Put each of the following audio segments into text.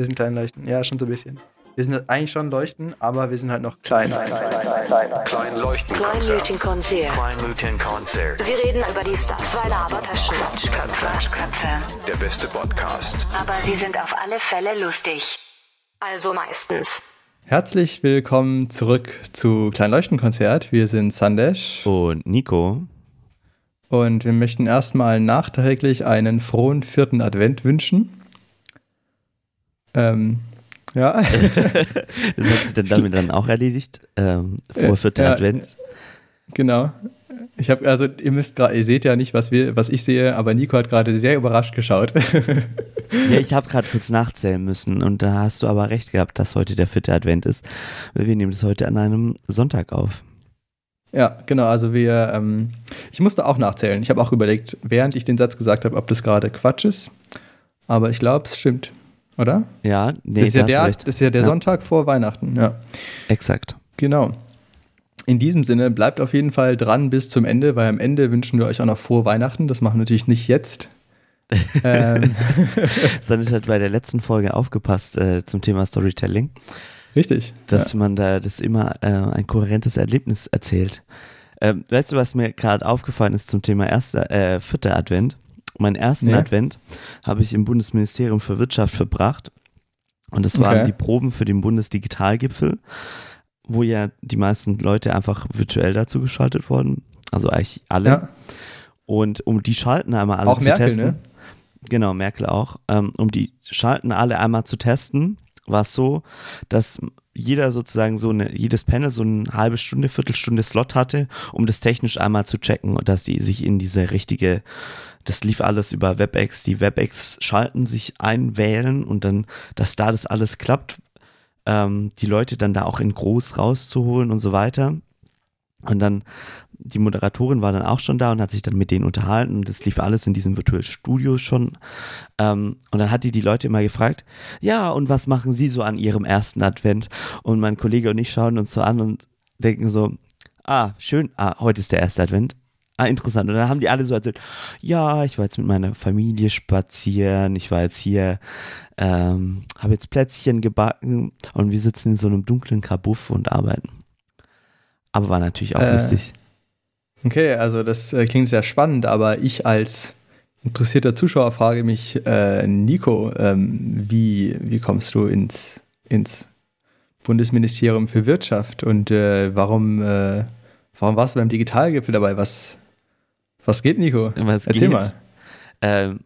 Wir sind klein leuchten. Ja, schon so ein bisschen. Wir sind eigentlich schon leuchten, aber wir sind halt noch klein. Klein, klein, klein, klein, klein leuchten. Kleinleuchtenkonzert. Kleinleuchtenkonzert. Sie reden über die Stars. Zwei Labertaschen. Quatschköpfe. Quatschköpfe. Der beste Podcast. Aber sie sind auf alle Fälle lustig. Also meistens. Herzlich willkommen zurück zu Kleinleuchtenkonzert. Wir sind Sandesh und Nico. Und wir möchten erstmal nachträglich einen frohen vierten Advent wünschen. Ähm, ja. das hat sich dann damit dann auch erledigt. Ähm, vor vierter ja, Advent. Genau. Ich habe also ihr müsst gerade ihr seht ja nicht, was wir was ich sehe, aber Nico hat gerade sehr überrascht geschaut. ja, ich habe gerade kurz nachzählen müssen und da hast du aber recht gehabt, dass heute der vierte Advent ist. Wir nehmen das heute an einem Sonntag auf. Ja, genau. Also wir, ähm, ich musste auch nachzählen. Ich habe auch überlegt, während ich den Satz gesagt habe, ob das gerade Quatsch ist. Aber ich glaube, es stimmt oder? Ja, nee, das ist ja, der, das ist ja der ja. Sonntag vor Weihnachten, ja. Exakt. Genau. In diesem Sinne, bleibt auf jeden Fall dran bis zum Ende, weil am Ende wünschen wir euch auch noch frohe Weihnachten. Das machen wir natürlich nicht jetzt. ähm. Sondern hat bei der letzten Folge aufgepasst äh, zum Thema Storytelling. Richtig. Dass ja. man da das immer äh, ein kohärentes Erlebnis erzählt. Ähm, weißt du, was mir gerade aufgefallen ist zum Thema erster, äh, vierter Advent? Meinen ersten nee. Advent habe ich im Bundesministerium für Wirtschaft verbracht. Und das waren okay. die Proben für den Bundesdigitalgipfel, wo ja die meisten Leute einfach virtuell dazu geschaltet wurden. Also eigentlich alle. Ja. Und um die schalten einmal alle auch zu Merkel, testen. Ne? Genau, Merkel auch. Ähm, um die schalten alle einmal zu testen, war es so, dass jeder sozusagen so eine, jedes Panel so eine halbe Stunde, Viertelstunde Slot hatte, um das technisch einmal zu checken und dass sie sich in diese richtige das lief alles über WebEx. Die WebEx schalten sich ein, wählen und dann, dass da das alles klappt, ähm, die Leute dann da auch in groß rauszuholen und so weiter. Und dann, die Moderatorin war dann auch schon da und hat sich dann mit denen unterhalten und das lief alles in diesem Virtual Studio schon. Ähm, und dann hat die die Leute immer gefragt, ja, und was machen sie so an ihrem ersten Advent? Und mein Kollege und ich schauen uns so an und denken so, ah, schön, ah, heute ist der erste Advent. Ah, interessant. Und dann haben die alle so erzählt, ja, ich war jetzt mit meiner Familie spazieren, ich war jetzt hier, ähm, habe jetzt Plätzchen gebacken und wir sitzen in so einem dunklen Kabuff und arbeiten. Aber war natürlich auch äh, lustig. Okay, also das äh, klingt sehr spannend, aber ich als interessierter Zuschauer frage mich, äh, Nico, ähm, wie, wie kommst du ins, ins Bundesministerium für Wirtschaft und äh, warum, äh, warum warst du beim Digitalgipfel dabei? Was, was geht, Nico? Was Erzähl geht? mal. Ähm,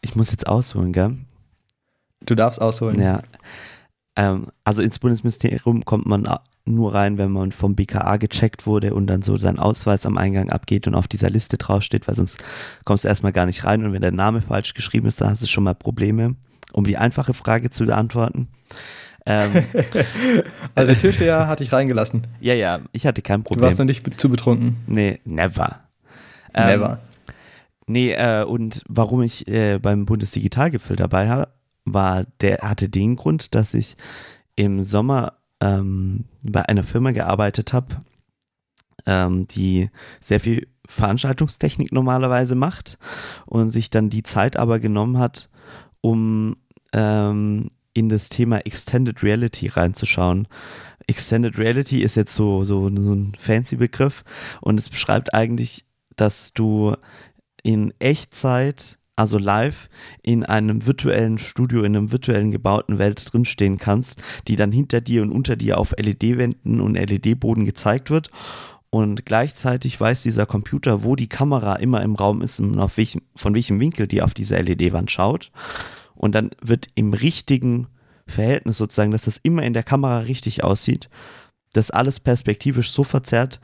ich muss jetzt ausholen, gell? Du darfst ausholen. Ja. Ähm, also ins Bundesministerium kommt man nur rein, wenn man vom BKA gecheckt wurde und dann so sein Ausweis am Eingang abgeht und auf dieser Liste draufsteht, weil sonst kommst du erstmal gar nicht rein und wenn der Name falsch geschrieben ist, dann hast du schon mal Probleme, um die einfache Frage zu beantworten. Ähm, also der Türsteher hat dich reingelassen. Ja, ja, ich hatte kein Problem. Du warst noch nicht zu betrunken. Nee, never. Ähm, Never. Nee, äh, und warum ich äh, beim Bundesdigitalgipfel dabei war, war, der hatte den Grund, dass ich im Sommer ähm, bei einer Firma gearbeitet habe, ähm, die sehr viel Veranstaltungstechnik normalerweise macht und sich dann die Zeit aber genommen hat, um ähm, in das Thema Extended Reality reinzuschauen. Extended Reality ist jetzt so, so, so ein fancy Begriff und es beschreibt eigentlich dass du in Echtzeit, also live, in einem virtuellen Studio, in einem virtuellen gebauten Welt drinstehen kannst, die dann hinter dir und unter dir auf LED-Wänden und LED-Boden gezeigt wird. Und gleichzeitig weiß dieser Computer, wo die Kamera immer im Raum ist und auf welchem, von welchem Winkel die auf diese LED-Wand schaut. Und dann wird im richtigen Verhältnis sozusagen, dass das immer in der Kamera richtig aussieht, das alles perspektivisch so verzerrt,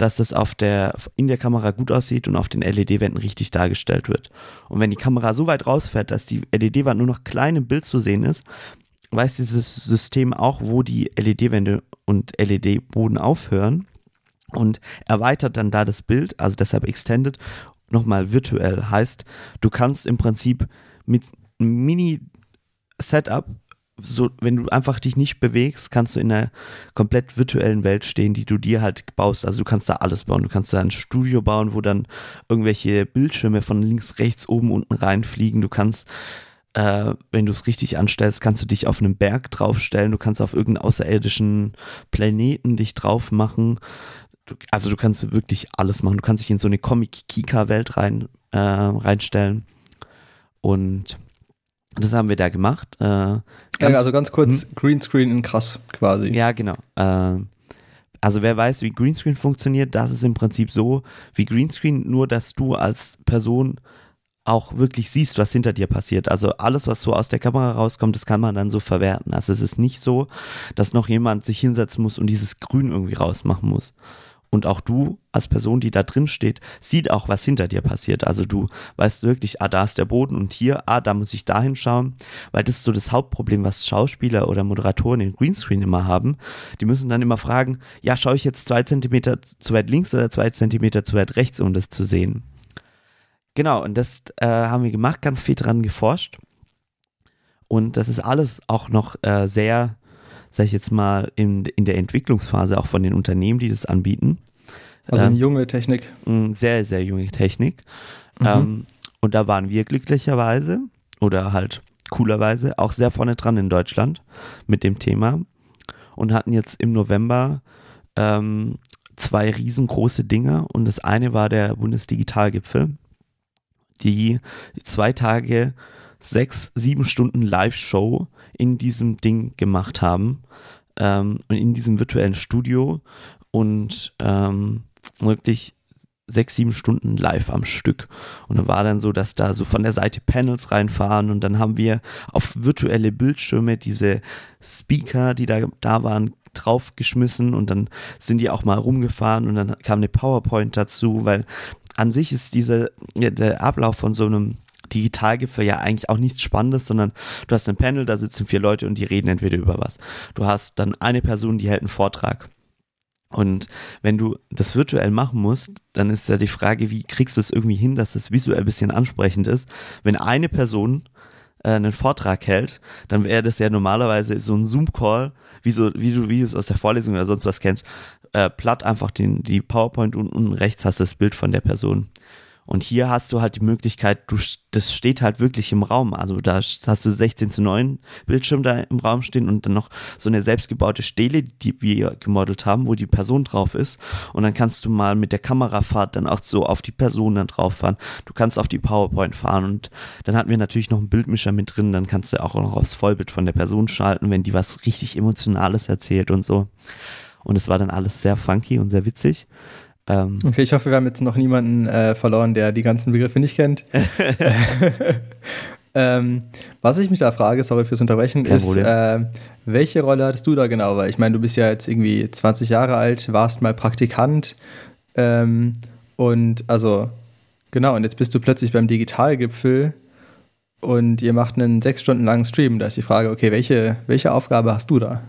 dass das auf der, in der Kamera gut aussieht und auf den LED-Wänden richtig dargestellt wird. Und wenn die Kamera so weit rausfährt, dass die LED-Wand nur noch klein im Bild zu sehen ist, weiß dieses System auch, wo die LED-Wände und LED-Boden aufhören und erweitert dann da das Bild, also deshalb extended, nochmal virtuell. Heißt, du kannst im Prinzip mit Mini-Setup so, wenn du einfach dich nicht bewegst, kannst du in einer komplett virtuellen Welt stehen, die du dir halt baust. Also du kannst da alles bauen. Du kannst da ein Studio bauen, wo dann irgendwelche Bildschirme von links, rechts, oben, unten reinfliegen. Du kannst äh, wenn du es richtig anstellst, kannst du dich auf einen Berg draufstellen, du kannst auf irgendeinen außerirdischen Planeten dich drauf machen. Du, also du kannst wirklich alles machen. Du kannst dich in so eine Comic-Kika-Welt rein, äh, reinstellen. Und das haben wir da gemacht. Äh, ja, also ganz kurz, hm? Greenscreen in krass quasi. Ja, genau. Äh, also wer weiß, wie Greenscreen funktioniert, das ist im Prinzip so wie Greenscreen, nur dass du als Person auch wirklich siehst, was hinter dir passiert. Also alles, was so aus der Kamera rauskommt, das kann man dann so verwerten. Also es ist nicht so, dass noch jemand sich hinsetzen muss und dieses Grün irgendwie rausmachen muss. Und auch du als Person, die da drin steht, sieht auch, was hinter dir passiert. Also du weißt wirklich, ah, da ist der Boden und hier, ah, da muss ich da hinschauen. Weil das ist so das Hauptproblem, was Schauspieler oder Moderatoren in Greenscreen immer haben. Die müssen dann immer fragen, ja, schaue ich jetzt zwei Zentimeter zu weit links oder zwei Zentimeter zu weit rechts, um das zu sehen. Genau, und das äh, haben wir gemacht, ganz viel dran geforscht. Und das ist alles auch noch äh, sehr sag ich jetzt mal, in, in der Entwicklungsphase auch von den Unternehmen, die das anbieten. Also eine ähm, junge Technik. Sehr, sehr junge Technik. Mhm. Ähm, und da waren wir glücklicherweise oder halt coolerweise auch sehr vorne dran in Deutschland mit dem Thema und hatten jetzt im November ähm, zwei riesengroße Dinge und das eine war der Bundesdigitalgipfel, die zwei Tage, sechs, sieben Stunden Live-Show in diesem Ding gemacht haben ähm, in diesem virtuellen Studio und ähm, wirklich sechs, sieben Stunden live am Stück. Und dann war dann so, dass da so von der Seite Panels reinfahren und dann haben wir auf virtuelle Bildschirme diese Speaker, die da, da waren, draufgeschmissen und dann sind die auch mal rumgefahren und dann kam eine PowerPoint dazu, weil an sich ist dieser, der Ablauf von so einem Digitalgipfel ja eigentlich auch nichts Spannendes, sondern du hast ein Panel, da sitzen vier Leute und die reden entweder über was. Du hast dann eine Person, die hält einen Vortrag. Und wenn du das virtuell machen musst, dann ist ja die Frage, wie kriegst du es irgendwie hin, dass es visuell ein bisschen ansprechend ist. Wenn eine Person äh, einen Vortrag hält, dann wäre das ja normalerweise so ein Zoom-Call, wie, so, wie du Videos aus der Vorlesung oder sonst was kennst, äh, platt einfach den, die PowerPoint und unten rechts hast du das Bild von der Person. Und hier hast du halt die Möglichkeit, du, das steht halt wirklich im Raum. Also da hast du 16 zu 9 Bildschirm da im Raum stehen und dann noch so eine selbstgebaute Stele, die wir gemodelt haben, wo die Person drauf ist. Und dann kannst du mal mit der Kamerafahrt dann auch so auf die Person dann drauf fahren. Du kannst auf die PowerPoint fahren und dann hatten wir natürlich noch einen Bildmischer mit drin. Dann kannst du auch noch aufs Vollbild von der Person schalten, wenn die was richtig Emotionales erzählt und so. Und es war dann alles sehr funky und sehr witzig. Ähm, okay, ich hoffe, wir haben jetzt noch niemanden äh, verloren, der die ganzen Begriffe nicht kennt. ähm, was ich mich da frage, sorry fürs Unterbrechen, Kein ist, äh, welche Rolle hattest du da genau? Weil ich meine, du bist ja jetzt irgendwie 20 Jahre alt, warst mal Praktikant ähm, und also, genau, und jetzt bist du plötzlich beim Digitalgipfel und ihr macht einen sechs Stunden langen Stream. Da ist die Frage, okay, welche, welche Aufgabe hast du da?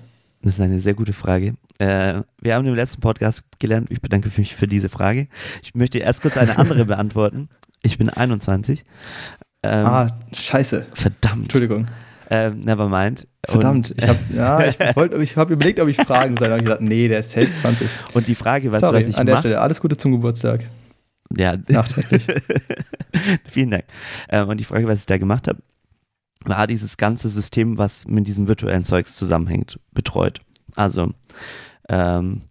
Das ist eine sehr gute Frage. Äh, wir haben im letzten Podcast gelernt, ich bedanke mich für diese Frage. Ich möchte erst kurz eine andere beantworten. Ich bin 21. Ähm, ah, scheiße. Verdammt. Entschuldigung. Ähm, never mind. Verdammt, und, ich habe ja, ich, ich hab überlegt, ob ich fragen soll. Und ich gedacht, nee, der ist safe 20. Und die Frage, was, Sorry, was ich an der mach, Stelle, alles Gute zum Geburtstag. Ja, nachträglich. Vielen Dank. Ähm, und die Frage, was ich da gemacht habe, war dieses ganze System, was mit diesem virtuellen Zeugs zusammenhängt, betreut. Also ähm,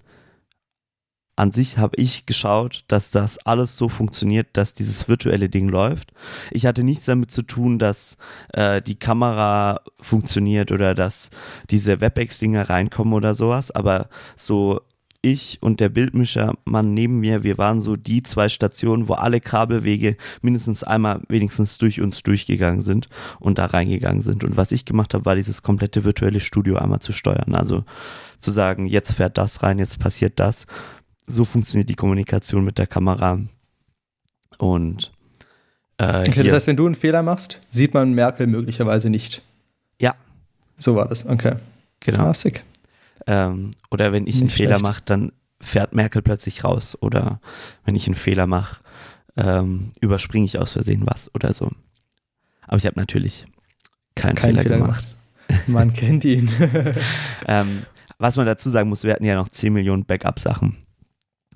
an sich habe ich geschaut, dass das alles so funktioniert, dass dieses virtuelle Ding läuft. Ich hatte nichts damit zu tun, dass äh, die Kamera funktioniert oder dass diese WebEx-Dinger reinkommen oder sowas, aber so ich und der Bildmischermann neben mir, wir waren so die zwei Stationen, wo alle Kabelwege mindestens einmal wenigstens durch uns durchgegangen sind und da reingegangen sind. Und was ich gemacht habe, war dieses komplette virtuelle Studio einmal zu steuern. Also zu sagen, jetzt fährt das rein, jetzt passiert das. So funktioniert die Kommunikation mit der Kamera. Und äh, okay, das heißt, wenn du einen Fehler machst, sieht man Merkel möglicherweise nicht. Ja. So war das, okay. Genau. Sick. Ähm, oder wenn ich Nicht einen schlecht. Fehler mache, dann fährt Merkel plötzlich raus. Oder wenn ich einen Fehler mache, ähm, überspringe ich aus Versehen was oder so. Aber ich habe natürlich keinen Kein Fehler, Fehler, gemacht. gemacht. Man kennt ihn. ähm, was man dazu sagen muss, wir hatten ja noch 10 Millionen Backup-Sachen.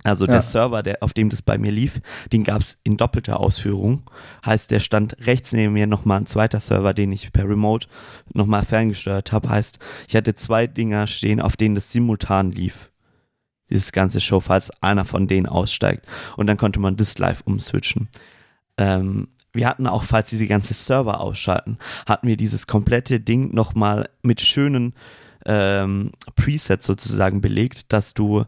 Also der Server, der, auf dem das bei mir lief, den gab es in doppelter Ausführung. Heißt, der stand rechts neben mir nochmal ein zweiter Server, den ich per Remote nochmal ferngesteuert habe. Heißt, ich hatte zwei Dinger stehen, auf denen das simultan lief. Dieses ganze Show, falls einer von denen aussteigt. Und dann konnte man das live umswitchen. Ähm, wir hatten auch, falls diese ganze Server ausschalten, hatten wir dieses komplette Ding nochmal mit schönen ähm, Presets sozusagen belegt, dass du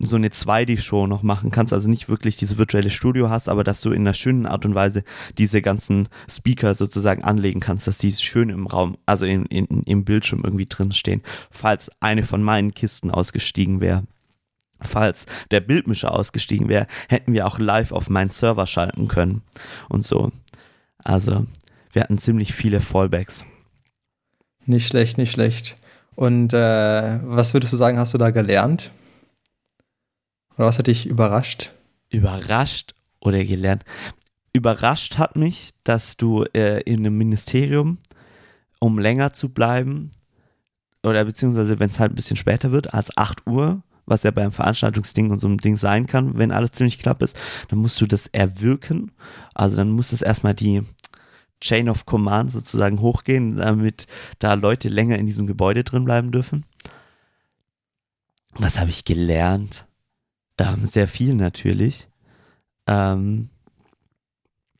so eine 2D-Show noch machen kannst, also nicht wirklich dieses virtuelle Studio hast, aber dass du in einer schönen Art und Weise diese ganzen Speaker sozusagen anlegen kannst, dass die schön im Raum, also in, in, im Bildschirm irgendwie drin stehen, falls eine von meinen Kisten ausgestiegen wäre. Falls der Bildmischer ausgestiegen wäre, hätten wir auch live auf meinen Server schalten können und so. Also, wir hatten ziemlich viele Fallbacks. Nicht schlecht, nicht schlecht. Und äh, was würdest du sagen, hast du da gelernt? Oder was hat dich überrascht? Überrascht oder gelernt? Überrascht hat mich, dass du äh, in einem Ministerium, um länger zu bleiben, oder beziehungsweise wenn es halt ein bisschen später wird, als 8 Uhr, was ja beim Veranstaltungsding und so einem Ding sein kann, wenn alles ziemlich knapp ist, dann musst du das erwirken. Also dann muss es erstmal die Chain of Command sozusagen hochgehen, damit da Leute länger in diesem Gebäude drin bleiben dürfen. Was habe ich gelernt? Ähm, sehr viel natürlich. Ähm,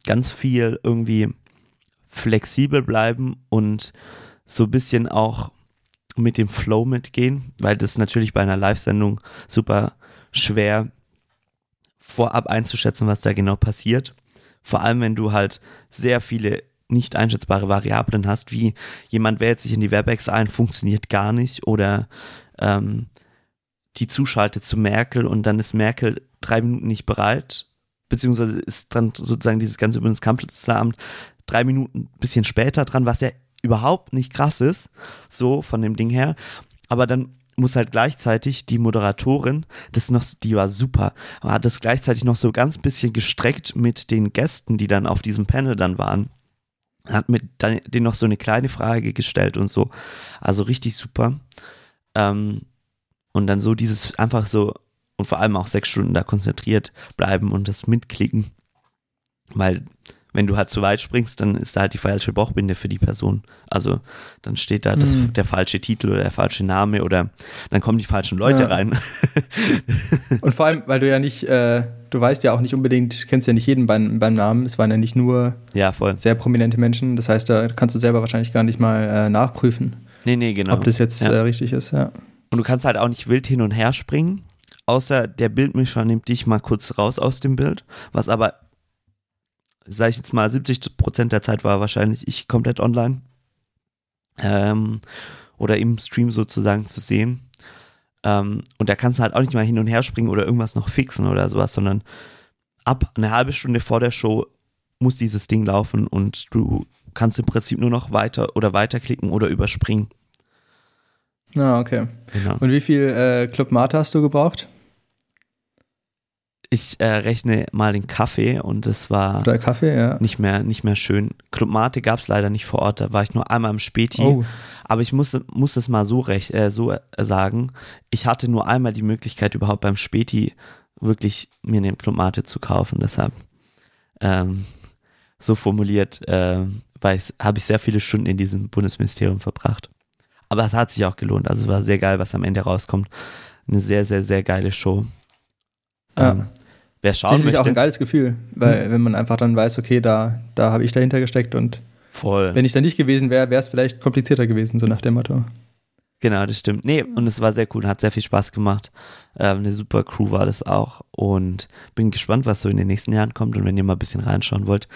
ganz viel irgendwie flexibel bleiben und so ein bisschen auch mit dem Flow mitgehen, weil das natürlich bei einer Live-Sendung super schwer vorab einzuschätzen, was da genau passiert. Vor allem, wenn du halt sehr viele nicht einschätzbare Variablen hast, wie jemand wählt sich in die WebEx ein, funktioniert gar nicht oder ähm, die zuschaltet zu Merkel und dann ist Merkel drei Minuten nicht bereit, beziehungsweise ist dann sozusagen dieses ganze Bundeskanzleramt drei Minuten ein bisschen später dran, was ja überhaupt nicht krass ist, so von dem Ding her. Aber dann muss halt gleichzeitig die Moderatorin, das noch, die war super, aber hat das gleichzeitig noch so ganz bisschen gestreckt mit den Gästen, die dann auf diesem Panel dann waren. Hat mit denen noch so eine kleine Frage gestellt und so. Also richtig super. Ähm, und dann so dieses einfach so und vor allem auch sechs Stunden da konzentriert bleiben und das mitklicken. Weil wenn du halt zu weit springst, dann ist da halt die falsche Bauchbinde für die Person. Also dann steht da das, mhm. der falsche Titel oder der falsche Name oder dann kommen die falschen Leute ja. rein. Und vor allem, weil du ja nicht, äh, du weißt ja auch nicht unbedingt, kennst ja nicht jeden beim, beim Namen. Es waren ja nicht nur ja, sehr prominente Menschen. Das heißt, da kannst du selber wahrscheinlich gar nicht mal äh, nachprüfen. Nee, nee, genau. Ob das jetzt ja. äh, richtig ist, ja. Und du kannst halt auch nicht wild hin und her springen, außer der Bildmischer nimmt dich mal kurz raus aus dem Bild, was aber, sag ich jetzt mal, 70 Prozent der Zeit war wahrscheinlich ich komplett online. Ähm, oder im Stream sozusagen zu sehen. Ähm, und da kannst du halt auch nicht mal hin und her springen oder irgendwas noch fixen oder sowas, sondern ab eine halbe Stunde vor der Show muss dieses Ding laufen und du kannst im Prinzip nur noch weiter oder weiterklicken oder überspringen. Ah, okay. Genau. Und wie viel äh, Club Mate hast du gebraucht? Ich äh, rechne mal den Kaffee und es war Kaffee, ja. nicht, mehr, nicht mehr schön. Club Mate gab es leider nicht vor Ort, da war ich nur einmal im Späti. Oh. Aber ich muss, muss es mal so, recht, äh, so äh, sagen, ich hatte nur einmal die Möglichkeit überhaupt beim Späti wirklich mir eine Club Mate zu kaufen. Deshalb ähm, so formuliert, äh, habe ich sehr viele Stunden in diesem Bundesministerium verbracht. Aber es hat sich auch gelohnt. Also war sehr geil, was am Ende rauskommt. Eine sehr, sehr, sehr geile Show. Ja. Ähm, wer schauen Sicherlich möchte. auch ein geiles Gefühl, weil mhm. wenn man einfach dann weiß, okay, da, da habe ich dahinter gesteckt und Voll. wenn ich da nicht gewesen wäre, wäre es vielleicht komplizierter gewesen, so nach dem Motto. Genau, das stimmt. Nee, und es war sehr cool, hat sehr viel Spaß gemacht. Ähm, eine super Crew war das auch und bin gespannt, was so in den nächsten Jahren kommt. Und wenn ihr mal ein bisschen reinschauen wollt,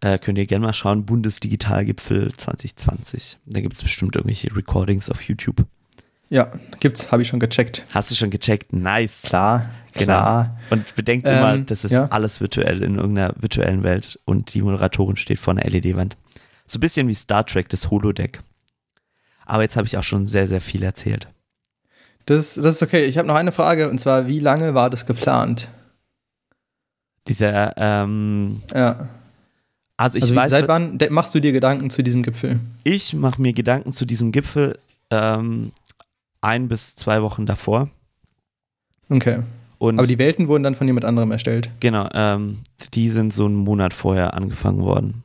äh, könnt ihr gerne mal schauen, Bundesdigitalgipfel 2020. Da gibt es bestimmt irgendwelche Recordings auf YouTube. Ja, gibt's, habe ich schon gecheckt. Hast du schon gecheckt? Nice. Klar, genau. klar. Und bedenkt ähm, immer, das ist ja. alles virtuell in irgendeiner virtuellen Welt und die Moderatorin steht vor einer LED-Wand. So ein bisschen wie Star Trek, das Holodeck. Aber jetzt habe ich auch schon sehr, sehr viel erzählt. Das, das ist okay. Ich habe noch eine Frage und zwar, wie lange war das geplant? Dieser, ähm, ja. Also ich also weiß. Seit wann machst du dir Gedanken zu diesem Gipfel? Ich mache mir Gedanken zu diesem Gipfel ähm, ein bis zwei Wochen davor. Okay. Und Aber die Welten wurden dann von jemand anderem erstellt. Genau, ähm, die sind so einen Monat vorher angefangen worden.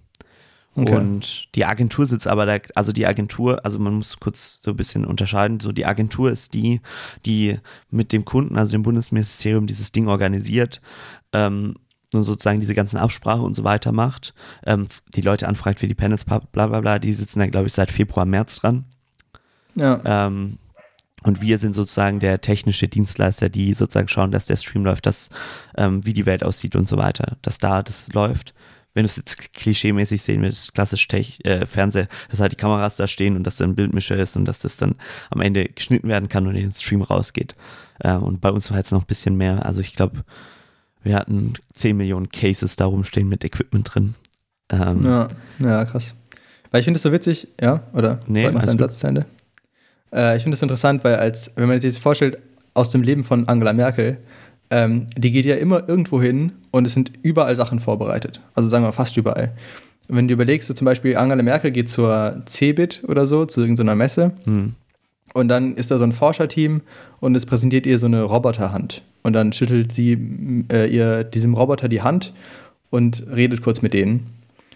Okay. Und die Agentur sitzt aber da, also die Agentur, also man muss kurz so ein bisschen unterscheiden, so die Agentur ist die, die mit dem Kunden, also dem Bundesministerium, dieses Ding organisiert ähm, und sozusagen diese ganzen Absprachen und so weiter macht, ähm, die Leute anfragt für die Panels, bla bla bla, die sitzen da, glaube ich, seit Februar, März dran. Ja. Ähm, und wir sind sozusagen der technische Dienstleister, die sozusagen schauen, dass der Stream läuft, dass, ähm, wie die Welt aussieht und so weiter, dass da das läuft. Wenn du es jetzt klischeemäßig sehen willst, klassisch Tech, äh, Fernseh, dass halt die Kameras da stehen und dass da ein Bildmischer ist und dass das dann am Ende geschnitten werden kann und in den Stream rausgeht. Äh, und bei uns war jetzt noch ein bisschen mehr. Also ich glaube, wir hatten 10 Millionen Cases da rumstehen mit Equipment drin. Ähm, ja. ja, krass. Weil ich finde es so witzig, ja, oder? Nee, alles deinen. Satz zu Ende. Äh, ich finde es interessant, weil als, wenn man sich jetzt vorstellt, aus dem Leben von Angela Merkel, ähm, die geht ja immer irgendwo hin und es sind überall Sachen vorbereitet. Also sagen wir fast überall. Und wenn du überlegst, so zum Beispiel Angela Merkel geht zur CeBIT oder so, zu irgendeiner Messe, hm. Und dann ist da so ein Forscherteam und es präsentiert ihr so eine Roboterhand. Und dann schüttelt sie äh, ihr diesem Roboter die Hand und redet kurz mit denen.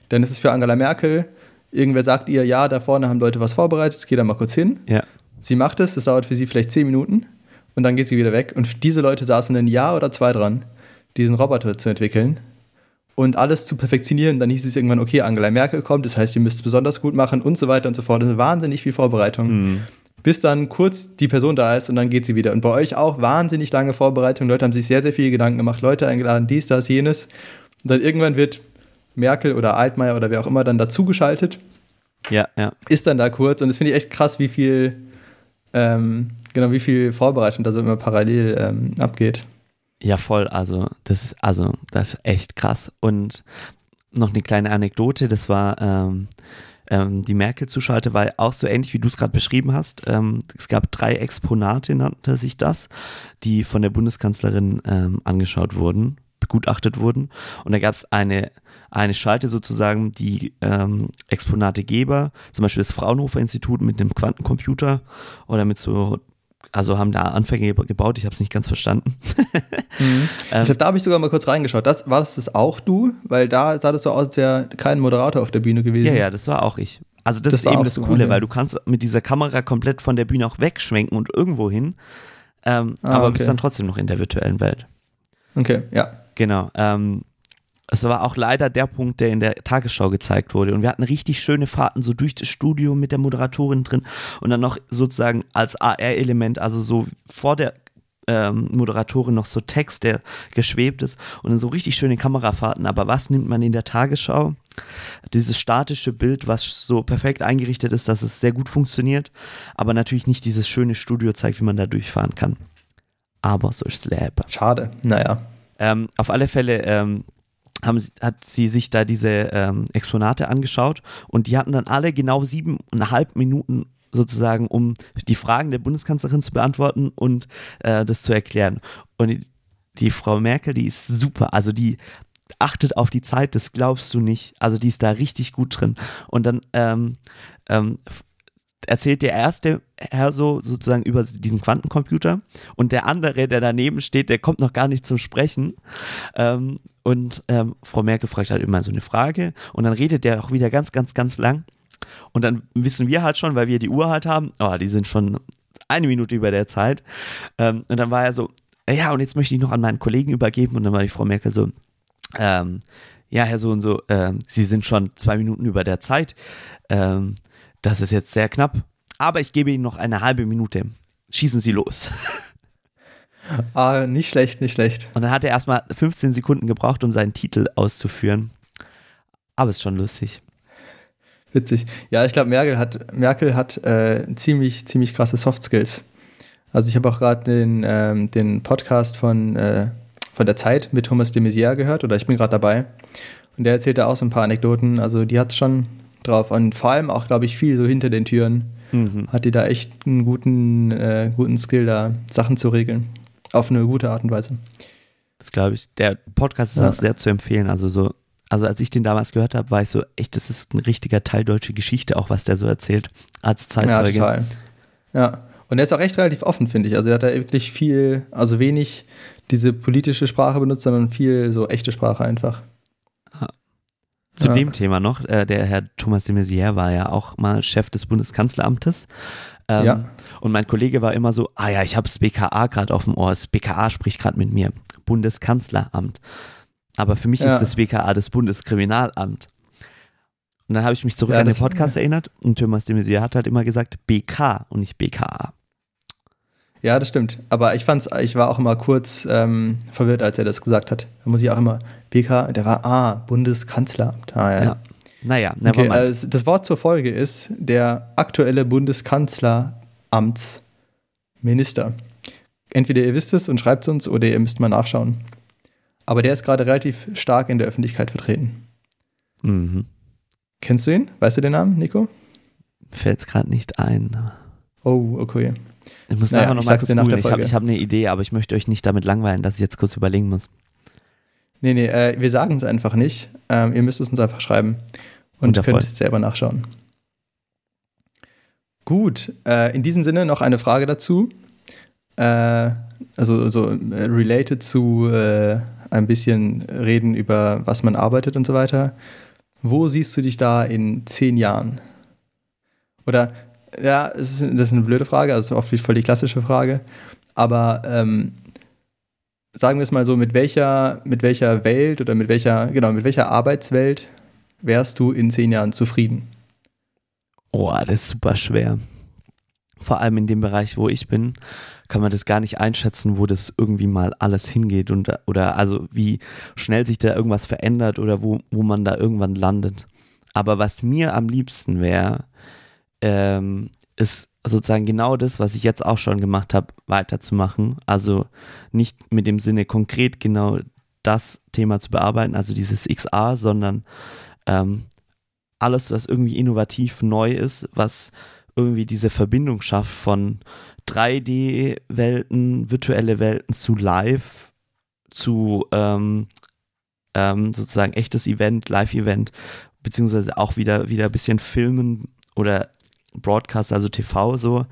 Dann ist es für Angela Merkel, irgendwer sagt ihr, ja, da vorne haben Leute was vorbereitet, geh da mal kurz hin. Ja. Sie macht es, das dauert für sie vielleicht zehn Minuten und dann geht sie wieder weg. Und diese Leute saßen ein Jahr oder zwei dran, diesen Roboter zu entwickeln und alles zu perfektionieren. Dann hieß es irgendwann, okay, Angela Merkel kommt, das heißt, ihr müsst es besonders gut machen und so weiter und so fort. Das ist wahnsinnig viel Vorbereitung. Hm. Bis dann kurz die Person da ist und dann geht sie wieder. Und bei euch auch wahnsinnig lange Vorbereitung. Leute haben sich sehr, sehr viele Gedanken gemacht, Leute eingeladen, dies, das, jenes. Und dann irgendwann wird Merkel oder Altmaier oder wer auch immer dann dazugeschaltet Ja, ja. ist dann da kurz und das finde ich echt krass, wie viel, ähm, genau, wie viel Vorbereitung da so immer parallel ähm, abgeht. Ja, voll. Also, das, also, das ist echt krass. Und noch eine kleine Anekdote, das war ähm, ähm, die Merkel-Zuschalte, war auch so ähnlich, wie du es gerade beschrieben hast. Ähm, es gab drei Exponate, nannte sich das, die von der Bundeskanzlerin ähm, angeschaut wurden, begutachtet wurden. Und da gab es eine, eine Schalte sozusagen, die ähm, Exponategeber, zum Beispiel das Fraunhofer Institut mit einem Quantencomputer oder mit so also haben da Anfänge gebaut, ich habe es nicht ganz verstanden. ich glaube, da habe ich sogar mal kurz reingeschaut. Das, war das, das auch du? Weil da sah das so aus, als wäre kein Moderator auf der Bühne gewesen. Ja, ja, das war auch ich. Also das, Das ist eben das so, Coole, okay. weil du kannst mit dieser Kamera komplett von der Bühne auch wegschwenken und irgendwo hin, ähm, Ah, aber okay. bist dann trotzdem noch in der virtuellen Welt. Okay, ja. Genau. Ähm, es war auch leider der Punkt, der in der Tagesschau gezeigt wurde. Und wir hatten richtig schöne Fahrten so durch das Studio mit der Moderatorin drin und dann noch sozusagen als AR-Element, also so vor der ähm, Moderatorin noch so Text, der geschwebt ist und dann so richtig schöne Kamerafahrten. Aber was nimmt man in der Tagesschau? Dieses statische Bild, was so perfekt eingerichtet ist, dass es sehr gut funktioniert, aber natürlich nicht dieses schöne Studio zeigt, wie man da durchfahren kann. Aber so ist Leben. Schade. Naja. Ähm, auf alle Fälle ähm, haben hat sie sich da diese ähm, Exponate angeschaut und die hatten dann alle genau siebeneinhalb Minuten sozusagen, um die Fragen der Bundeskanzlerin zu beantworten und äh, das zu erklären. Und die, die Frau Merkel, die ist super, also die achtet auf die Zeit, das glaubst du nicht. Also die ist da richtig gut drin. Und dann ähm, ähm, erzählt der erste Herr so sozusagen über diesen Quantencomputer und der andere, der daneben steht, der kommt noch gar nicht zum Sprechen. Ähm, und ähm, Frau Merkel fragt halt immer so eine Frage und dann redet der auch wieder ganz, ganz, ganz lang. Und dann wissen wir halt schon, weil wir die Uhr halt haben, oh, die sind schon eine Minute über der Zeit. Ähm, und dann war er so, ja, und jetzt möchte ich noch an meinen Kollegen übergeben. Und dann war die Frau Merkel so, ähm, ja, Herr so und so, ähm, Sie sind schon zwei Minuten über der Zeit. Ähm, das ist jetzt sehr knapp. Aber ich gebe Ihnen noch eine halbe Minute. Schießen Sie los. Ah, nicht schlecht, nicht schlecht. Und dann hat er erstmal 15 Sekunden gebraucht, um seinen Titel auszuführen. Aber ist schon lustig. Witzig. Ja, ich glaube, Merkel hat, Merkel hat äh, ziemlich, ziemlich krasse Soft Skills. Also ich habe auch gerade den, ähm, den Podcast von, äh, von der Zeit mit Thomas de Maizière gehört, oder ich bin gerade dabei. Und der erzählt da auch so ein paar Anekdoten. Also die hat es schon drauf. Und vor allem auch, glaube ich, viel so hinter den Türen. Mhm. Hat die da echt einen guten, äh, guten Skill, da Sachen zu regeln. Auf eine gute Art und Weise. Das glaube ich. Der Podcast ist Ja. auch sehr zu empfehlen. Also so, also als ich den damals gehört habe, war ich so, echt, das ist ein richtiger Teil deutsche Geschichte, auch was der so erzählt als Ja, Zeitzeuge. total. Ja. Und er ist auch echt relativ offen, finde ich. Also er hat da wirklich viel, also wenig diese politische Sprache benutzt, sondern viel so echte Sprache einfach. Zu Ja. dem Thema noch, äh, der Herr Thomas de Maizière war ja auch mal Chef des Bundeskanzleramtes. Ähm, Ja. Und mein Kollege war immer so, ah ja, ich habe das BKA gerade auf dem Ohr, das BKA spricht gerade mit mir. Bundeskanzleramt. Aber für mich Ja. ist das BKA das Bundeskriminalamt. Und dann habe ich mich zurück Ja, an den Podcast erinnert und Thomas de Maizière hat halt immer gesagt BK und nicht BKA. Ja, das stimmt. Aber ich fand's, ich war auch immer kurz ähm, verwirrt, als er das gesagt hat. Da muss ich auch immer, BK, der war, ah, Bundeskanzleramt. Ah, ja. Ja. Naja, Okay, also das Wort zur Folge ist der aktuelle Bundeskanzleramtsminister. Entweder ihr wisst es und schreibt es uns oder ihr müsst mal nachschauen. Aber der ist gerade relativ stark in der Öffentlichkeit vertreten. mhm. Kennst du ihn? Weißt du den Namen, Nico? Fällt es gerade nicht ein. Oh, okay. Ich muss Naja, nachher noch ich mal sag's kurz dir nach der googeln. Ich habe Folge. hab eine Idee, aber ich möchte euch nicht damit langweilen, dass ich jetzt kurz überlegen muss. Nee, nee, äh, wir sagen es einfach nicht. Ähm, ihr müsst es uns einfach schreiben und Wundervoll. könnt selber nachschauen. Gut, äh, in diesem Sinne noch eine Frage dazu. Äh, also so äh, related zu äh, ein bisschen reden über, was man arbeitet und so weiter. Wo siehst du dich da in zehn Jahren? Oder, ja, ist, das ist eine blöde Frage, also oft voll die klassische Frage. Aber ähm, sagen wir es mal so, mit welcher, mit welcher Welt oder mit welcher, genau, mit welcher Arbeitswelt wärst du in zehn Jahren zufrieden? Oh, das ist super schwer. Vor allem in dem Bereich, wo ich bin, kann man das gar nicht einschätzen, wo das irgendwie mal alles hingeht und oder also wie schnell sich da irgendwas verändert oder wo, wo man da irgendwann landet. Aber was mir am liebsten wäre, ähm, ist sozusagen genau das, was ich jetzt auch schon gemacht habe, weiterzumachen. Also nicht mit dem Sinne konkret genau das Thema zu bearbeiten, also dieses XA, sondern ähm, alles, was irgendwie innovativ neu ist, was irgendwie diese Verbindung schafft von 3D-Welten, virtuelle Welten zu Live, zu ähm, ähm, sozusagen echtes Event, Live-Event, beziehungsweise auch wieder, wieder ein bisschen Filmen oder Broadcast, also TV so.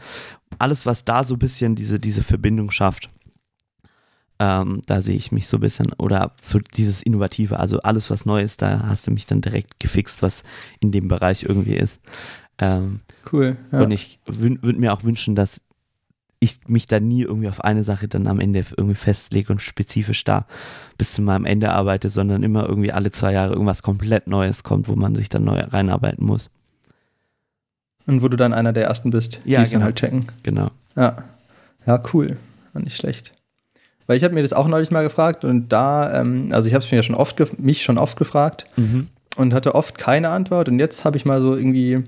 Alles, was da so ein bisschen diese, diese Verbindung schafft. Ähm, da sehe ich mich so ein bisschen, oder so dieses Innovative, also alles, was neu ist, da hast du mich dann direkt gefixt, was in dem Bereich irgendwie ist. Ähm, Cool. Ja. und ich würde mir auch wünschen, dass ich mich da nie irgendwie auf eine Sache dann am Ende irgendwie festlege und spezifisch da bis zu meinem Ende arbeite, sondern immer irgendwie alle zwei Jahre irgendwas komplett Neues kommt, wo man sich dann neu reinarbeiten muss. Und wo du dann einer der ersten bist, Ja, die es dann genau. halt checken. Genau. Ja. Ja, cool. War nicht schlecht. Weil ich habe mir das auch neulich mal gefragt und da, ähm, also ich habe es mir ja schon oft, mich schon oft gefragt Mhm. und hatte oft keine Antwort. Und jetzt habe ich mal so irgendwie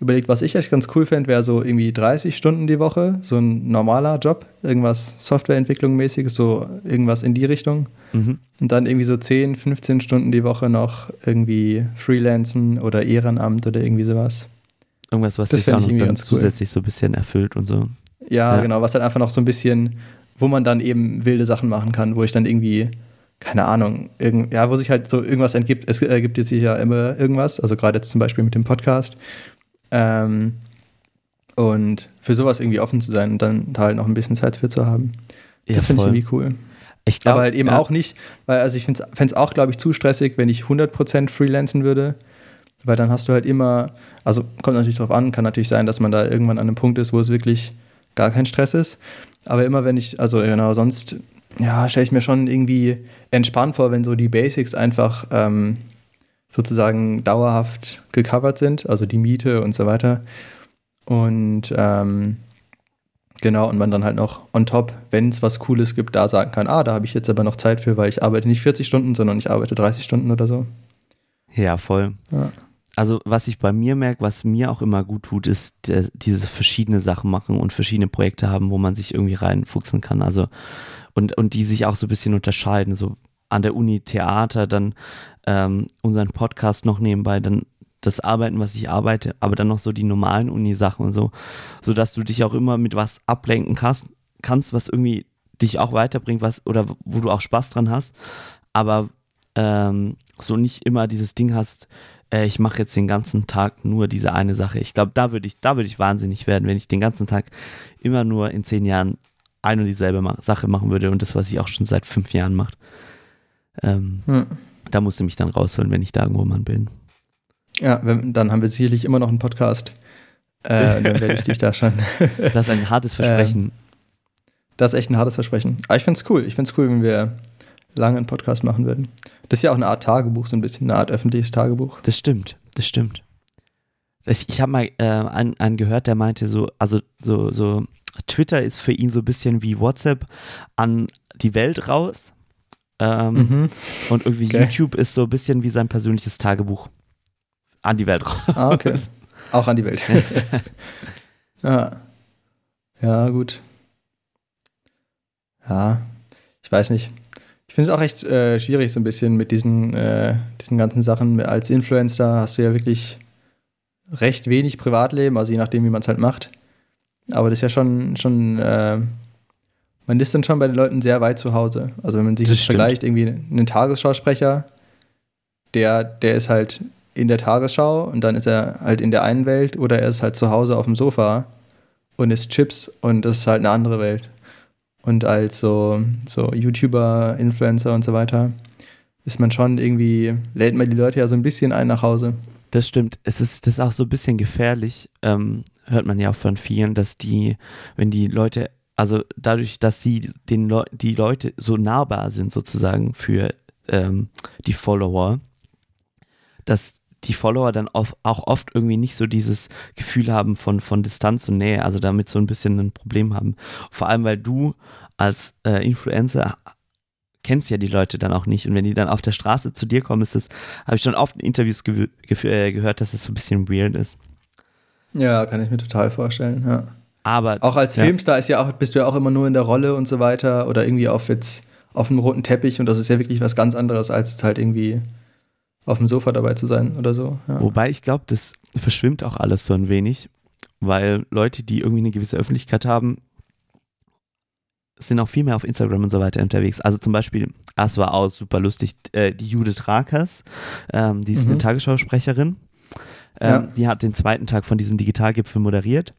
überlegt, was ich echt ganz cool fände, wäre so irgendwie 30 Stunden die Woche, so ein normaler Job, irgendwas Softwareentwicklung mäßiges, so irgendwas in die Richtung. Mhm. Und dann irgendwie so 10, 15 Stunden die Woche noch irgendwie Freelancen oder Ehrenamt oder irgendwie sowas. Irgendwas, was Das sich fänd auch ich noch irgendwie dann ganz cool. zusätzlich so ein bisschen erfüllt und so. Ja, Ja. genau, was dann einfach noch so ein bisschen, wo man dann eben wilde Sachen machen kann, wo ich dann irgendwie, keine Ahnung, irgend, ja, wo sich halt so irgendwas entgibt. Es ergibt jetzt sich ja immer irgendwas, also gerade jetzt zum Beispiel mit dem Podcast. Ähm, und für sowas irgendwie offen zu sein und dann da halt noch ein bisschen Zeit für zu haben. Das Ja, finde ich irgendwie cool. Ich glaube Aber halt eben ja, auch nicht, weil also ich fände es auch, glaube ich, zu stressig, wenn ich 100% freelancen würde, weil dann hast du halt immer, also kommt natürlich drauf an, kann natürlich sein, dass man da irgendwann an einem Punkt ist, wo es wirklich gar kein Stress ist, aber immer wenn ich, also genau, sonst, ja, stelle ich mir schon irgendwie entspannt vor, wenn so die Basics einfach ähm, sozusagen dauerhaft gecovert sind, also die Miete und so weiter und ähm, Genau, und man dann halt noch on top, wenn es was Cooles gibt, da sagen kann, ah, da habe ich jetzt aber noch Zeit für, weil ich arbeite nicht 40 Stunden, sondern ich arbeite 30 Stunden oder so. Ja, voll. Ja. Also was ich bei mir merke, was mir auch immer gut tut, ist der, diese verschiedene Sachen machen und verschiedene Projekte haben, wo man sich irgendwie reinfuchsen kann. Also und, und die sich auch so ein bisschen unterscheiden. So an der Uni Theater, dann ähm, unseren Podcast noch nebenbei, dann das Arbeiten, was ich arbeite, aber dann noch so die normalen Uni-Sachen und so, sodass du dich auch immer mit was ablenken kannst, kannst, was irgendwie dich auch weiterbringt, was oder wo du auch Spaß dran hast, aber ähm, so nicht immer dieses Ding hast, äh, ich mache jetzt den ganzen Tag nur diese eine Sache. Ich glaube, da würde ich, da würde ich wahnsinnig werden, wenn ich den ganzen Tag immer nur in zehn Jahren ein und dieselbe Sache machen würde und das, was ich auch schon seit fünf Jahren mache. Ähm, hm. Da musst du mich dann rausholen, wenn ich da irgendwo mal bin. Ja, wenn, dann haben wir sicherlich immer noch einen Podcast. Äh, dann werde ich dich da schon. das ist ein hartes Versprechen. Ähm, das ist echt ein hartes Versprechen. Aber ich finde es cool. Ich finde es cool, wenn wir lange einen Podcast machen würden. Das ist ja auch eine Art Tagebuch, so ein bisschen eine Art öffentliches Tagebuch. Das stimmt, das stimmt. Ich, ich habe mal äh, einen, einen gehört, der meinte so, also so, so, Twitter ist für ihn so ein bisschen wie WhatsApp an die Welt raus. Ähm, mhm. Und irgendwie okay. YouTube ist so ein bisschen wie sein persönliches Tagebuch an die Welt raus. Ah, okay. Auch an die Welt. ja. Ja, gut. Ja, ich weiß nicht. Ich finde es auch echt äh, schwierig, so ein bisschen mit diesen, äh, diesen ganzen Sachen. Als Influencer hast du ja wirklich recht wenig Privatleben, also je nachdem, wie man es halt macht. Aber das ist ja schon, schon äh, man ist dann schon bei den Leuten sehr weit zu Hause. Also wenn man sich das, vergleicht, irgendwie einen Tagesschausprecher, der, der ist halt in der Tagesschau und dann ist er halt in der einen Welt oder er ist halt zu Hause auf dem Sofa und isst Chips und das ist halt eine andere Welt. Und als so, so YouTuber, Influencer und so weiter ist man schon irgendwie, lädt man die Leute ja so ein bisschen ein nach Hause. Das stimmt. Es ist das ist auch so ein bisschen gefährlich, ähm, hört man ja auch von vielen, dass die, wenn die Leute, also dadurch, dass sie den Le die Leute so nahbar sind sozusagen für ähm, die Follower, dass die Follower dann auch oft irgendwie nicht so dieses Gefühl haben von, von Distanz und Nähe, also damit so ein bisschen ein Problem haben. Vor allem, weil du als äh, Influencer kennst ja die Leute dann auch nicht und wenn die dann auf der Straße zu dir kommen, ist das, habe ich schon oft in Interviews ge äh, gehört, dass es das so ein bisschen weird ist. Ja, kann ich mir total vorstellen, ja. Aber auch als ja. Filmstar ist ja auch, bist du ja auch immer nur in der Rolle und so weiter oder irgendwie auf jetzt auf einem roten Teppich und das ist ja wirklich was ganz anderes als halt irgendwie auf dem Sofa dabei zu sein oder so. Ja. Wobei ich glaube, das verschwimmt auch alles so ein wenig, weil Leute, die irgendwie eine gewisse Öffentlichkeit haben, sind auch viel mehr auf Instagram und so weiter unterwegs. Also zum Beispiel, das war auch super lustig, äh, die Judith Rakers, ähm, die ist mhm. eine Tagesschausprecherin, ähm, ja. die hat den zweiten Tag von diesem Digitalgipfel moderiert.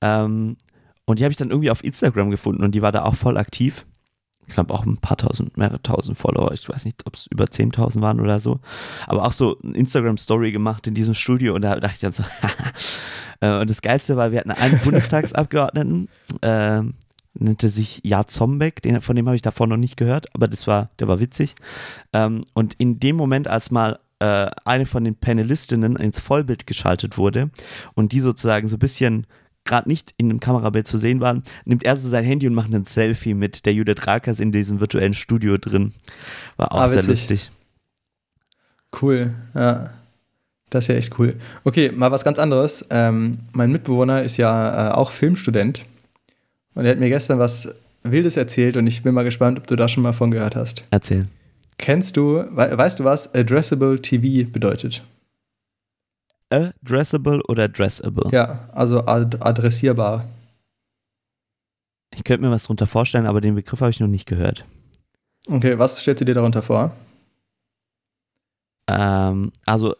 Ähm, und die habe ich dann irgendwie auf Instagram gefunden und die war da auch voll aktiv ich glaube auch ein paar tausend, mehrere tausend Follower. Ich weiß nicht, ob es über 10.000 waren oder so. Aber auch so eine Instagram-Story gemacht in diesem Studio und da dachte ich dann so, äh, und das Geilste war, wir hatten einen Bundestagsabgeordneten, äh, nannte sich Ja Zombeck, den, von dem habe ich davor noch nicht gehört, aber das war, der war witzig. Ähm, und in dem Moment, als mal äh, eine von den Panelistinnen ins Vollbild geschaltet wurde und die sozusagen so ein bisschen gerade nicht in dem Kamerabild zu sehen waren, nimmt er so sein Handy und macht ein Selfie mit der Judith Rakers in diesem virtuellen Studio drin. War auch ah, sehr lustig. Cool, ja. Das ist ja echt cool. Okay, mal was ganz anderes. Ähm, mein Mitbewohner ist ja äh, auch Filmstudent und er hat mir gestern was Wildes erzählt und ich bin mal gespannt, ob du da schon mal von gehört hast. Erzähl. Kennst du, we weißt du, was Addressable TV bedeutet? Addressable oder dressable? Ja, also ad adressierbar. Ich könnte mir was darunter vorstellen, aber den Begriff habe ich noch nicht gehört. Okay, was stellst du dir darunter vor? Ähm, also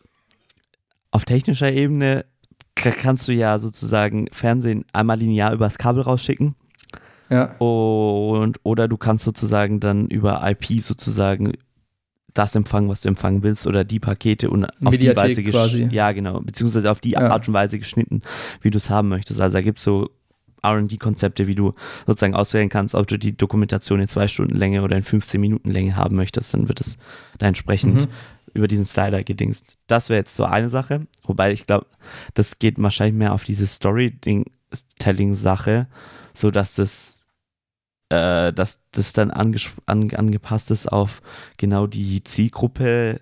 auf technischer Ebene kannst du ja sozusagen Fernsehen einmal linear übers Kabel rausschicken. Ja. Und, oder du kannst sozusagen dann über IP sozusagen das empfangen, was du empfangen willst oder die Pakete und auf Mediathek die Weise quasi. ja genau, beziehungsweise auf die ja. Art und Weise geschnitten, wie du es haben möchtest. Also da gibt es so R&D-Konzepte, wie du sozusagen auswählen kannst, ob du die Dokumentation in zwei Stunden Länge oder in 15 Minuten Länge haben möchtest, dann wird es da entsprechend mhm. über diesen Slider gedingst. Das wäre jetzt so eine Sache, wobei ich glaube, das geht wahrscheinlich mehr auf diese Storytelling-Sache, so dass das äh, dass das dann an, angepasst ist auf genau die Zielgruppe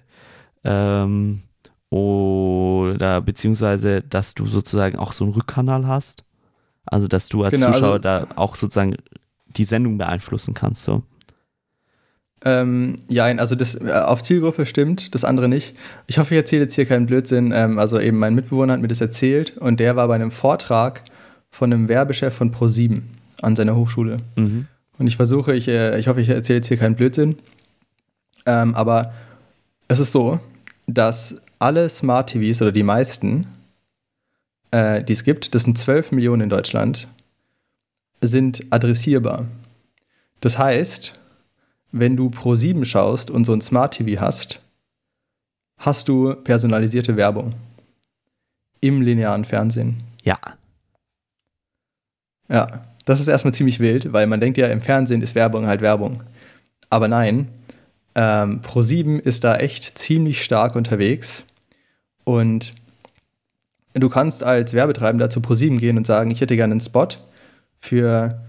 ähm, oder beziehungsweise, dass du sozusagen auch so einen Rückkanal hast. Also, dass du als genau, Zuschauer also, da auch sozusagen die Sendung beeinflussen kannst, so. Ähm, ja, also das äh, auf Zielgruppe stimmt, das andere nicht. Ich hoffe, ich erzähle jetzt hier keinen Blödsinn. Ähm, also eben mein Mitbewohner hat mir das erzählt und der war bei einem Vortrag von einem Werbechef von Pro7 an seiner Hochschule. Mhm. Und ich versuche, ich, äh, ich hoffe, ich erzähle jetzt hier keinen Blödsinn. Ähm, aber es ist so, dass alle Smart TVs oder die meisten, äh, die es gibt, das sind 12 Millionen in Deutschland, sind adressierbar. Das heißt, wenn du Pro 7 schaust und so ein Smart TV hast, hast du personalisierte Werbung im linearen Fernsehen. Ja. Ja, das ist erstmal ziemlich wild, weil man denkt ja, im Fernsehen ist Werbung halt Werbung. Aber nein, ähm, Pro7 ist da echt ziemlich stark unterwegs. Und du kannst als Werbetreibender zu Pro7 gehen und sagen, ich hätte gerne einen Spot für,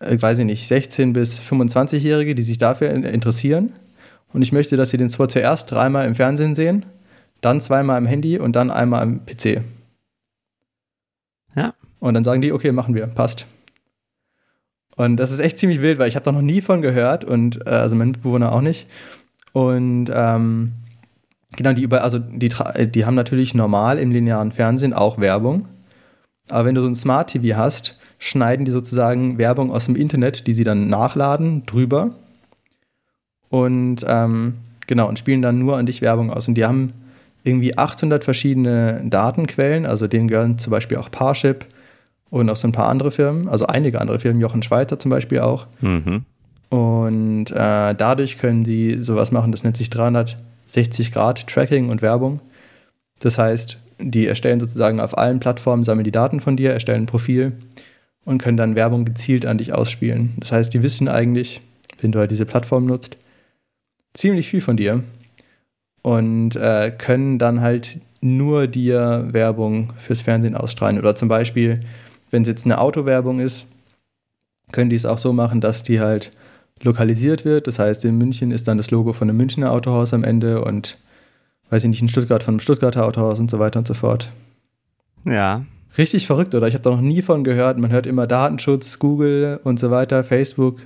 ich äh, weiß ich nicht, 16- bis 25-Jährige, die sich dafür interessieren. Und ich möchte, dass sie den Spot zuerst dreimal im Fernsehen sehen, dann zweimal im Handy und dann einmal am PC. Ja. Und dann sagen die, okay, machen wir, passt. Und das ist echt ziemlich wild, weil ich habe da noch nie von gehört und äh, also mein Mitbewohner auch nicht. Und ähm, genau, die über, also die, die haben natürlich normal im linearen Fernsehen auch Werbung. Aber wenn du so ein Smart TV hast, schneiden die sozusagen Werbung aus dem Internet, die sie dann nachladen, drüber. Und ähm, genau, und spielen dann nur an dich Werbung aus. Und die haben irgendwie 800 verschiedene Datenquellen, also denen gehören zum Beispiel auch Parship und auch so ein paar andere Firmen, also einige andere Firmen, Jochen Schweiter zum Beispiel auch. Mhm. Und äh, dadurch können die sowas machen, das nennt sich 360 Grad Tracking und Werbung. Das heißt, die erstellen sozusagen auf allen Plattformen, sammeln die Daten von dir, erstellen ein Profil und können dann Werbung gezielt an dich ausspielen. Das heißt, die wissen eigentlich, wenn du halt diese Plattform nutzt, ziemlich viel von dir und äh, können dann halt nur dir Werbung fürs Fernsehen ausstrahlen. Oder zum Beispiel, wenn es jetzt eine Autowerbung ist, können die es auch so machen, dass die halt lokalisiert wird. Das heißt, in München ist dann das Logo von einem Münchner Autohaus am Ende und weiß ich nicht, in Stuttgart von einem Stuttgarter Autohaus und so weiter und so fort. Ja. Richtig verrückt, oder? Ich habe da noch nie von gehört. Man hört immer Datenschutz, Google und so weiter, Facebook,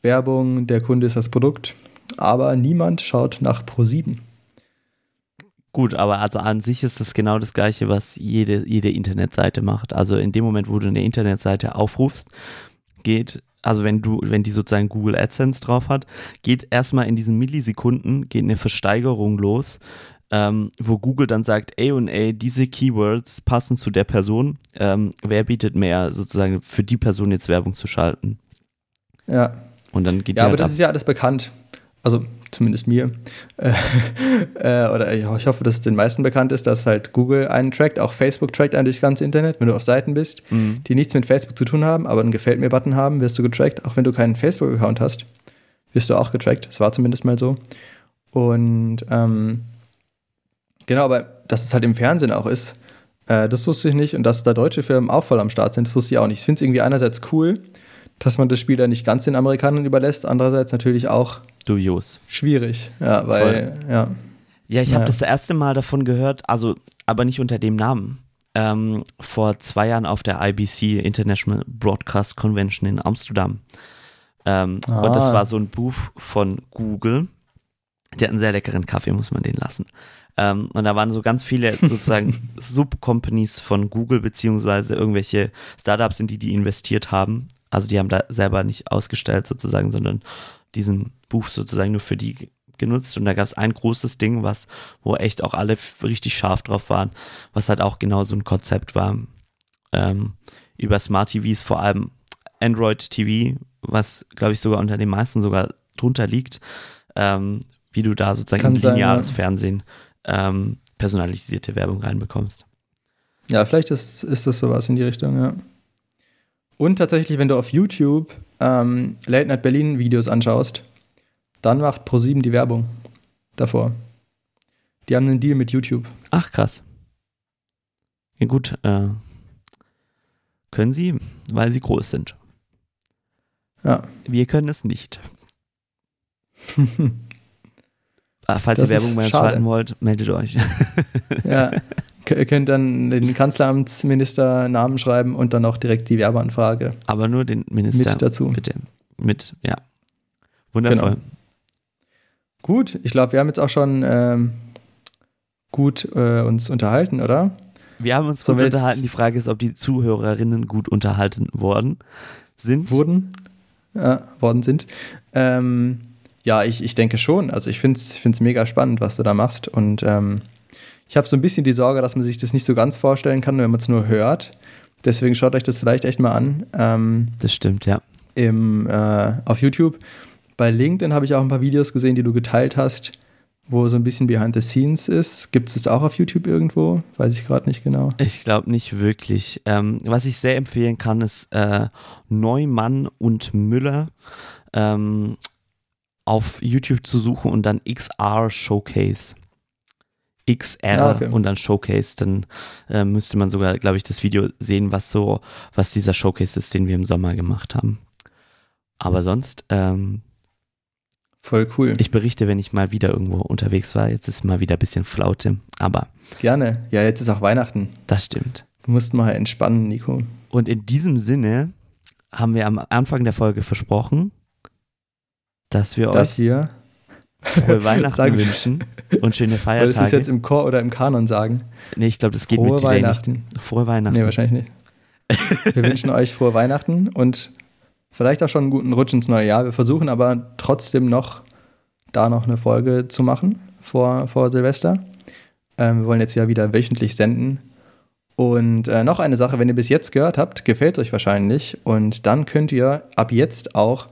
Werbung, der Kunde ist das Produkt. Aber niemand schaut nach Pro7. Gut, aber also an sich ist das genau das Gleiche, was jede, jede Internetseite macht. Also in dem Moment, wo du eine Internetseite aufrufst, geht, also wenn du, wenn die sozusagen Google AdSense drauf hat, geht erstmal in diesen Millisekunden, geht eine Versteigerung los, ähm, wo Google dann sagt, ey und ey, diese Keywords passen zu der Person, ähm, wer bietet mehr, sozusagen für die Person jetzt Werbung zu schalten. Ja. Und dann geht Ja, aber halt das ab. ist ja alles bekannt. Also zumindest mir. Äh, äh, oder ich, ich hoffe, dass es den meisten bekannt ist, dass halt Google einen trackt, auch Facebook trackt einen durch ganz Internet. Wenn du auf Seiten bist, Mhm. die nichts mit Facebook zu tun haben, aber einen Gefällt mir-Button haben, wirst du getrackt. Auch wenn du keinen Facebook-Account hast, wirst du auch getrackt. Das war zumindest mal so. Und ähm, genau, aber dass es halt im Fernsehen auch ist, äh, das wusste ich nicht. Und dass da deutsche Firmen auch voll am Start sind, das wusste ich auch nicht. Ich finde es irgendwie einerseits cool, dass man das Spiel da nicht ganz den Amerikanern überlässt, andererseits natürlich auch Dubios. schwierig. Ja, weil, ja. Ja, ich habe Naja. das erste Mal davon gehört, also aber nicht unter dem Namen. Ähm, vor zwei Jahren auf der IBC International Broadcast Convention in Amsterdam. Ähm, Ah. Und das war so ein Booth von Google. Die hatten einen sehr leckeren Kaffee, muss man den lassen. Ähm, und da waren so ganz viele sozusagen Subcompanies von Google, beziehungsweise irgendwelche Startups, in die die investiert haben. Also die haben da selber nicht ausgestellt sozusagen, sondern diesen Booth sozusagen nur für die ge- genutzt. Und da gab es ein großes Ding, was, wo echt auch alle richtig scharf drauf waren, was halt auch genau so ein Konzept war. Ähm, über Smart TVs, vor allem Android TV, was glaube ich sogar unter den meisten sogar drunter liegt, ähm, wie du da sozusagen Kann in sein, lineares ja. Fernsehen ähm, personalisierte Werbung reinbekommst. Ja, vielleicht ist, ist das sowas in die Richtung, ja. Und tatsächlich, wenn du auf YouTube ähm, Late Night Berlin Videos anschaust, dann macht ProSieben die Werbung davor. Die haben einen Deal mit YouTube. Ach, krass. Ja, gut. Äh, können sie, weil sie groß sind. Ja. Wir können es nicht. Ah, falls Das ihr Werbung bei uns schalten wollt, meldet euch. ja. Könnt dann den Kanzleramtsminister Namen schreiben und dann auch direkt die Werbeanfrage Aber nur den Minister. mit dazu. Bitte. Mit, ja. Wundervoll. Genau. Gut, ich glaube, wir haben jetzt auch schon ähm, gut äh, uns unterhalten, oder? Wir haben uns Sollen gut unterhalten. Die Frage ist, ob die Zuhörerinnen gut unterhalten worden sind. wurden, ja, worden sind. Ähm, ja, ich, ich denke schon. Also ich finde es mega spannend, was du da machst. Und ähm, Ich habe so ein bisschen die Sorge, dass man sich das nicht so ganz vorstellen kann, wenn man es nur hört. Deswegen schaut euch das vielleicht echt mal an. Ähm, das stimmt, ja. Im, äh, auf YouTube. Bei LinkedIn habe ich auch ein paar Videos gesehen, die du geteilt hast, wo so ein bisschen Behind the Scenes ist. Gibt es das auch auf YouTube irgendwo? Weiß ich gerade nicht genau. Ich glaube nicht wirklich. Ähm, was ich sehr empfehlen kann, ist äh, Neumann und Müller ähm, auf YouTube zu suchen und dann XR Showcase. XR ah, okay. und dann Showcase, dann äh, müsste man sogar, glaube ich, das Video sehen, was so, was dieser Showcase ist, den wir im Sommer gemacht haben. Aber sonst, ähm, voll cool. Ich berichte, wenn ich mal wieder irgendwo unterwegs war. Jetzt ist mal wieder ein bisschen Flaute, aber. Gerne. Ja, jetzt ist auch Weihnachten. Das stimmt. Du musst mal entspannen, Nico. Und in diesem Sinne haben wir am Anfang der Folge versprochen, dass wir dass euch wir frohe Weihnachten wünschen und schöne Feiertage. Wolltest du das jetzt im Chor oder im Kanon sagen? Nee, ich glaube, das geht frohe mit Weihnachten. Nicht. Frohe Weihnachten. Nee, wahrscheinlich nicht. Wir wünschen euch frohe Weihnachten und vielleicht auch schon einen guten Rutsch ins neue Jahr. Wir versuchen aber trotzdem noch, da noch eine Folge zu machen vor, vor Silvester. Ähm, wir wollen jetzt ja wieder wöchentlich senden. Und äh, noch eine Sache, wenn ihr bis jetzt gehört habt, gefällt es euch wahrscheinlich. Und dann könnt ihr ab jetzt auch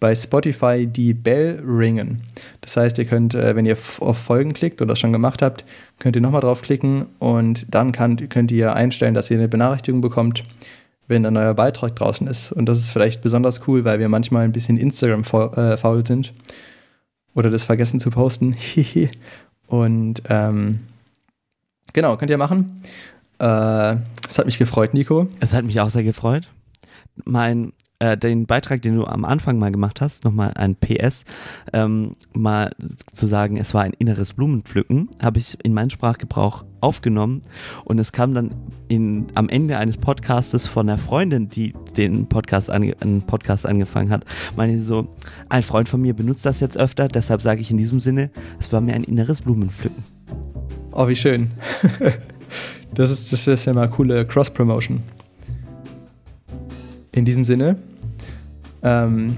bei Spotify die Bell ringen. Das heißt, ihr könnt, äh, wenn ihr auf Folgen klickt oder das schon gemacht habt, könnt ihr nochmal draufklicken und dann kann, könnt ihr einstellen, dass ihr eine Benachrichtigung bekommt, wenn ein neuer Beitrag draußen ist. Und das ist vielleicht besonders cool, weil wir manchmal ein bisschen Instagram äh, sind oder das vergessen zu posten. und ähm, genau, könnt ihr machen. Äh, es hat mich gefreut, Nico. Es hat mich auch sehr gefreut. Mein äh, den Beitrag, den du am Anfang mal gemacht hast, nochmal ein PS, ähm, mal zu sagen, es war ein inneres Blumenpflücken, habe ich in meinen Sprachgebrauch aufgenommen und es kam dann in, am Ende eines Podcastes von einer Freundin, die den Podcast, ange, einen Podcast angefangen hat, meine so, ein Freund von mir benutzt das jetzt öfter, deshalb sage ich in diesem Sinne, es war mir ein inneres Blumenpflücken. Oh, wie schön. das, ist, das ist ja mal coole Cross-Promotion. In diesem Sinne, ähm,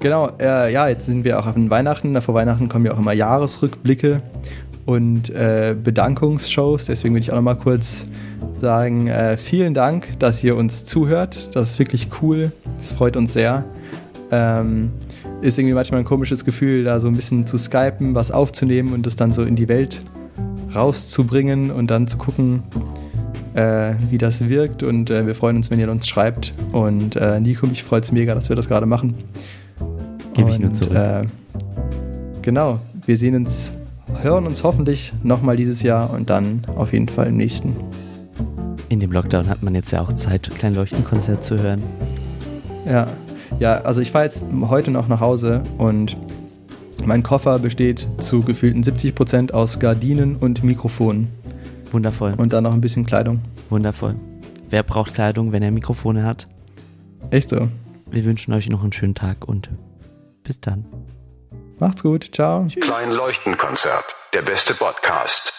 genau, äh, ja, jetzt sind wir auch auf den Weihnachten. Vor Weihnachten kommen ja auch immer Jahresrückblicke und äh, Bedankungsshows. Deswegen will ich auch noch mal kurz sagen, äh, vielen Dank, dass ihr uns zuhört. Das ist wirklich cool. Das freut uns sehr. Ähm, ist irgendwie manchmal ein komisches Gefühl, da so ein bisschen zu skypen, was aufzunehmen und das dann so in die Welt rauszubringen und dann zu gucken, äh, wie das wirkt. Und äh, wir freuen uns, wenn ihr uns schreibt. Und äh, Nico, mich freut es mega, dass wir das gerade machen. Gebe ich nur zurück. Äh, genau, wir sehen uns, hören uns hoffentlich nochmal dieses Jahr und dann auf jeden Fall im nächsten. In dem Lockdown hat man jetzt ja auch Zeit, klein Leuchtenkonzert zu hören. Ja, ja, also ich fahre jetzt heute noch nach Hause und mein Koffer besteht zu gefühlten 70 Prozent aus Gardinen und Mikrofonen. Wundervoll. Und dann noch ein bisschen Kleidung. Wundervoll. Wer braucht Kleidung, wenn er Mikrofone hat? Echt so. Wir wünschen euch noch einen schönen Tag und bis dann. Macht's gut. Ciao. Klein Leuchtenkonzert. Der beste Podcast.